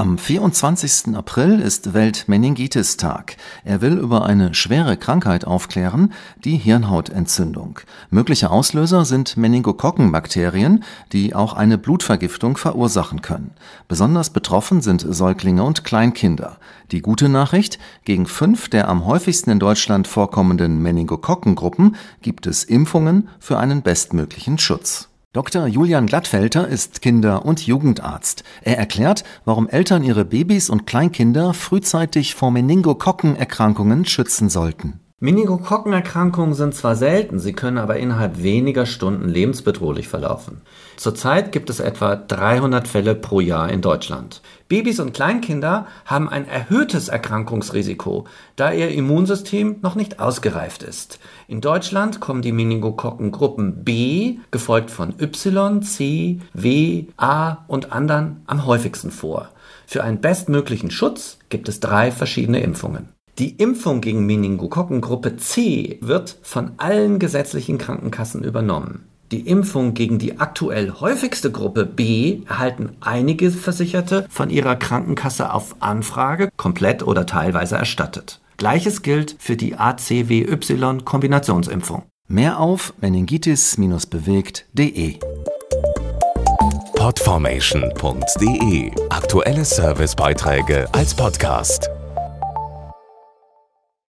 Am 24. April ist Welt-Meningitis-Tag. Er will über eine schwere Krankheit aufklären, die Hirnhautentzündung. Mögliche Auslöser sind Meningokokkenbakterien, die auch eine Blutvergiftung verursachen können. Besonders betroffen sind Säuglinge und Kleinkinder. Die gute Nachricht, gegen fünf der am häufigsten in Deutschland vorkommenden Meningokokkengruppen gibt es Impfungen für einen bestmöglichen Schutz. Dr. Julian Glattfelter ist Kinder- und Jugendarzt. Er erklärt, warum Eltern ihre Babys und Kleinkinder frühzeitig vor Meningokokkenerkrankungen schützen sollten. Meningokokkenerkrankungen sind zwar selten, sie können aber innerhalb weniger Stunden lebensbedrohlich verlaufen. Zurzeit gibt es etwa 300 Fälle pro Jahr in Deutschland. Babys und Kleinkinder haben ein erhöhtes Erkrankungsrisiko, da ihr Immunsystem noch nicht ausgereift ist. In Deutschland kommen die Meningokokkengruppen B, gefolgt von Y, C, W, A und anderen am häufigsten vor. Für einen bestmöglichen Schutz gibt es drei verschiedene Impfungen. Die Impfung gegen Meningokokkengruppe C wird von allen gesetzlichen Krankenkassen übernommen. Die Impfung gegen die aktuell häufigste Gruppe B erhalten einige Versicherte von ihrer Krankenkasse auf Anfrage komplett oder teilweise erstattet. Gleiches gilt für die ACWY-Kombinationsimpfung. Mehr auf meningitis-bewegt.de Podformation.de Aktuelle Servicebeiträge als Podcast.